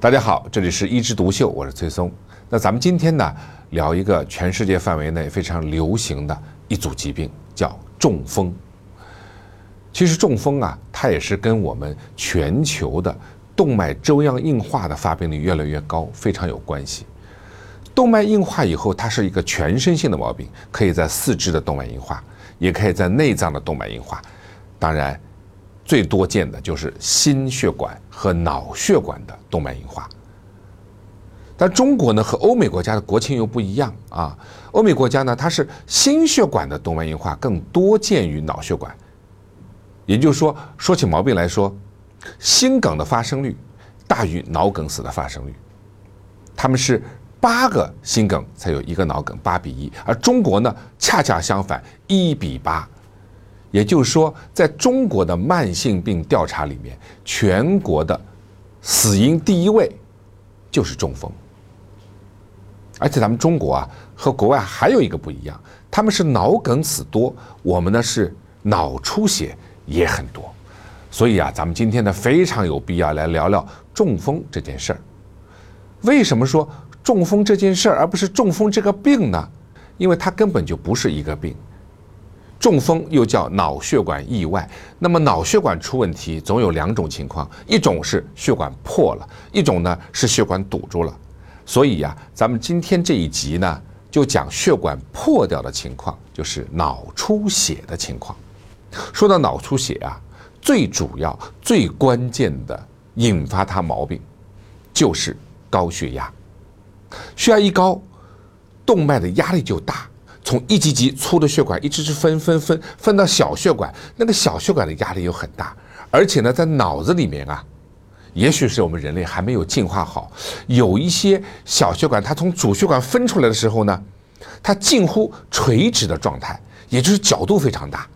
大家好，这里是一枝独秀，我是崔松。那咱们今天呢，聊一个全世界范围内非常流行的一组疾病，叫中风。其实中风啊，它也是跟我们全球的动脉粥样硬化的发病率越来越高非常有关系。动脉硬化以后，它是一个全身性的毛病，可以在四肢的动脉硬化，也可以在内脏的动脉硬化。当然，最多见的就是心血管和脑血管的动脉硬化。但中国呢和欧美国家的国情又不一样啊，欧美国家呢它是心血管的动脉硬化更多见于脑血管，也就是说说起毛病来说，心梗的发生率大于脑梗死的发生率，他们是八个心梗才有一个脑梗，八比一，而中国呢恰恰相反，一比八，也就是说在中国的慢性病调查里面，全国的死因第一位就是中风。而且咱们中国啊和国外还有一个不一样，他们是脑梗死多，我们呢是脑出血也很多，所以啊，咱们今天呢非常有必要来聊聊中风这件事儿。为什么说中风这件事儿，而不是中风这个病呢？因为它根本就不是一个病。中风又叫脑血管意外，那么脑血管出问题总有两种情况，一种是血管破了，一种呢是血管堵住了。所以呀，咱们今天这一集呢，就讲血管破掉的情况，就是脑出血的情况。说到脑出血啊，最主要、最关键的引发它毛病，就是高血压。血压一高，动脉的压力就大，从一级级粗的血管一直是分分分分到小血管，那个小血管的压力又很大，而且呢，在脑子里面啊。也许是我们人类还没有进化好，有一些小血管，它从主血管分出来的时候呢，它近乎垂直的状态，也就是角度非常大。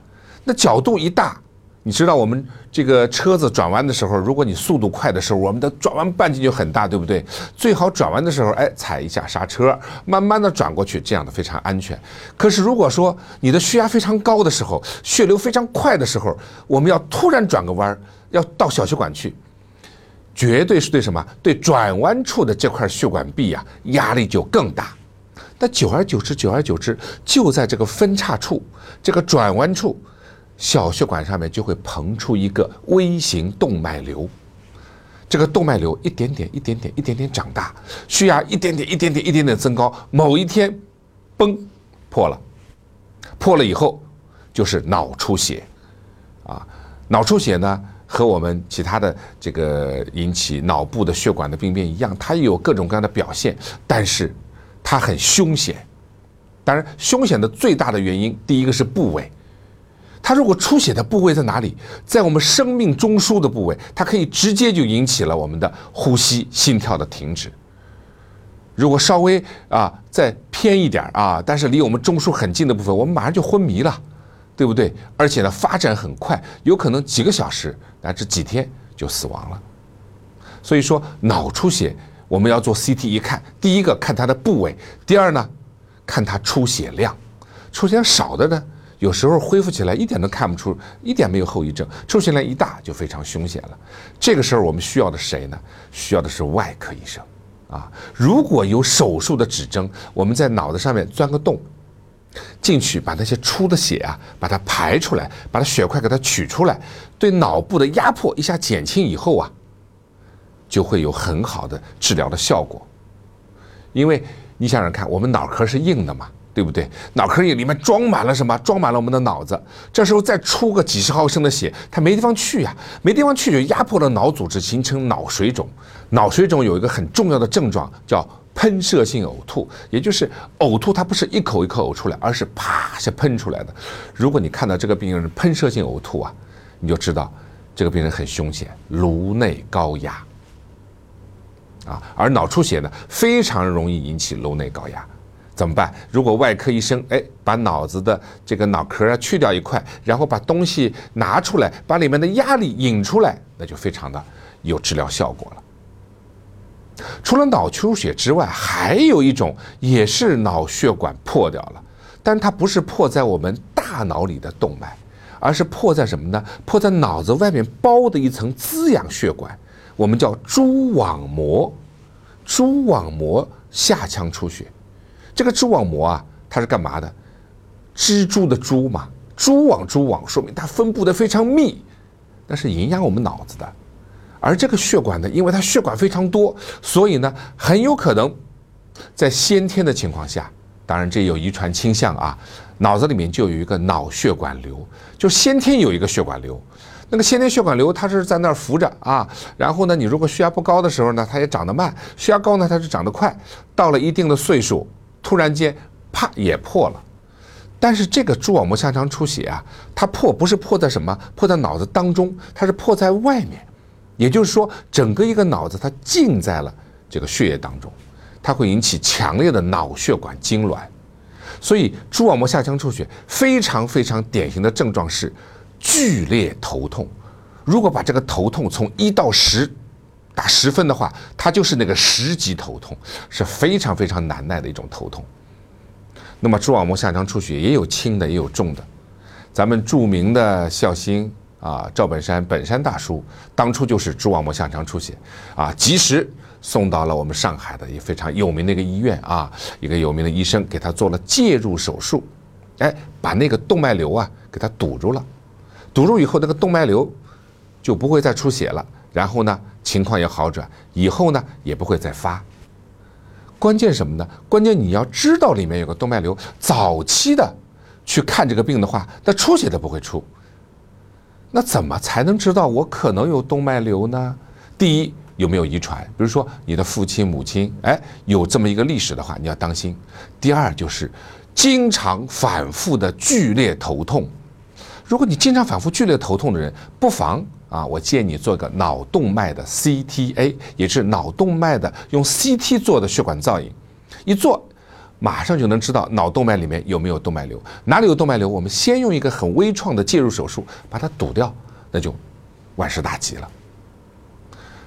那角度一大，你知道我们这个车子转弯的时候，如果你速度快的时候，我们的转弯半径就很大，对不对？最好转弯的时候，哎，踩一下刹车，慢慢的转过去，这样的非常安全。可是如果说你的血压非常高的时候，血流非常快的时候，我们要突然转个弯，要到小血管去。绝对是对什么？对转弯处的这块血管壁呀，压力就更大。那久而久之，久而久之，就在这个分叉处，这个转弯处，小血管上面就会膨出一个微型动脉瘤。这个动脉瘤一点点、一点点、一点点长大，血压一点点、一点点、一点点增高，某一天，崩，破了。破了以后，就是脑出血。啊，脑出血呢？和我们其他的这个引起脑部的血管的病变一样，它也有各种各样的表现，但是它很凶险。当然，凶险的最大的原因，第一个是部位。它如果出血的部位在哪里？在我们生命中枢的部位，它可以直接就引起了我们的呼吸、心跳的停止。如果稍微啊再偏一点啊，但是离我们中枢很近的部分，我们马上就昏迷了。对不对？而且呢，发展很快，有可能几个小时乃至几天就死亡了。所以说，脑出血我们要做 CT 一看，第一个看它的部位，第二呢，看它出血量。出血量少的呢，有时候恢复起来一点都看不出，一点没有后遗症；出血量一大就非常凶险了。这个时候我们需要的谁呢？需要的是外科医生啊。如果有手术的指征，我们在脑子上面钻个洞。进去把那些出的血啊，把它排出来，把它血块给它取出来，对脑部的压迫一下减轻以后啊，就会有很好的治疗的效果。因为你想想看，我们脑壳是硬的嘛，对不对？脑壳里里面装满了什么？装满了我们的脑子。这时候再出个几十毫升的血，它没地方去呀，没地方去就压迫了脑组织，形成脑水肿。脑水肿有一个很重要的症状叫。喷射性呕吐，也就是呕吐，它不是一口一口呕出来，而是啪一下喷出来的。如果你看到这个病人喷射性呕吐啊，你就知道这个病人很凶险，颅内高压啊。而脑出血呢，非常容易引起颅内高压，怎么办？如果外科医生哎把脑子的这个脑壳啊去掉一块，然后把东西拿出来，把里面的压力引出来，那就非常的有治疗效果了。除了脑出血之外，还有一种也是脑血管破掉了，但它不是破在我们大脑里的动脉，而是破在什么呢？破在脑子外面包的一层滋养血管。我们叫蛛网膜，蛛网膜下腔出血。这个蛛网膜啊，它是干嘛的？蜘蛛的蛛嘛，蛛网蛛网，说明它分布的非常密，那是营养我们脑子的。而这个血管呢，因为它血管非常多，所以呢，很有可能在先天的情况下，当然这有遗传倾向啊，脑子里面就有一个脑血管瘤，就先天有一个血管瘤。那个先天血管瘤它是在那儿浮着啊，然后呢，你如果血压不高的时候呢，它也长得慢；血压高呢，它是长得快。到了一定的岁数，突然间啪也破了。但是这个蛛网膜下腔出血啊，它破不是破在什么？破在脑子当中，它是破在外面。也就是说，整个一个脑子它浸在了这个血液当中，它会引起强烈的脑血管痉挛。所以，蛛网膜下腔出血非常非常典型的症状是剧烈头痛。如果把这个头痛从一到十打十分的话，它就是那个十级头痛，是非常非常难耐的一种头痛。那么，蛛网膜下腔出血也有轻的，也有重的。咱们著名的孝心。啊，赵本山本山大叔当初就是蛛网膜下腔出血，啊，及时送到了我们上海的一非常有名的一个医院啊，一个有名的医生给他做了介入手术，哎，把那个动脉瘤啊给他堵住了，堵住以后那个动脉瘤就不会再出血了，然后呢情况也好转，以后呢也不会再发。关键什么呢？关键你要知道里面有个动脉瘤，早期的去看这个病的话，那出血都不会出。那怎么才能知道我可能有动脉瘤呢？第一，有没有遗传？比如说你的父亲、母亲，哎，有这么一个历史的话，你要当心。第二就是经常反复的剧烈头痛。如果你经常反复剧烈头痛的人，不妨啊，我建议你做个脑动脉的 CTA，也是脑动脉的用 CT 做的血管造影，一做。马上就能知道脑动脉里面有没有动脉瘤，哪里有动脉瘤，我们先用一个很微创的介入手术把它堵掉，那就万事大吉了。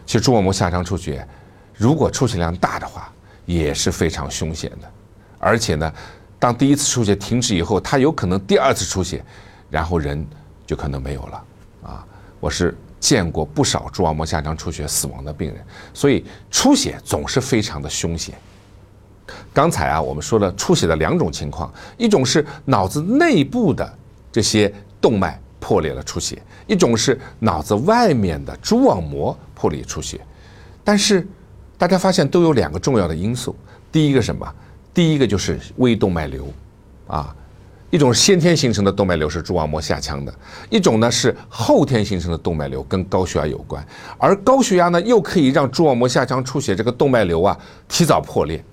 其实蛛网膜下腔出血，如果出血量大的话，也是非常凶险的，而且呢，当第一次出血停止以后，它有可能第二次出血，然后人就可能没有了！我是见过不少蛛网膜下腔出血死亡的病人，所以出血总是非常的凶险。刚才啊，我们说了出血的两种情况，一种是脑子内部的这些动脉破裂了出血，一种是脑子外面的蛛网膜破裂出血。但是大家发现都有两个重要的因素，第一个什么？第一个就是微动脉瘤，啊，一种先天形成的动脉瘤是蛛网膜下腔的，一种呢是后天形成的动脉瘤，跟高血压有关。而高血压呢，又可以让蛛网膜下腔出血这个动脉瘤啊提早破裂。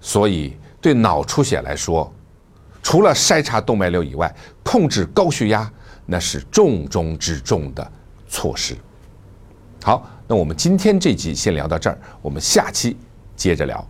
所以，对脑出血来说，除了筛查动脉瘤以外，控制高血压那是重中之重的措施。好，那我们今天这集先聊到这儿，我们下期接着聊。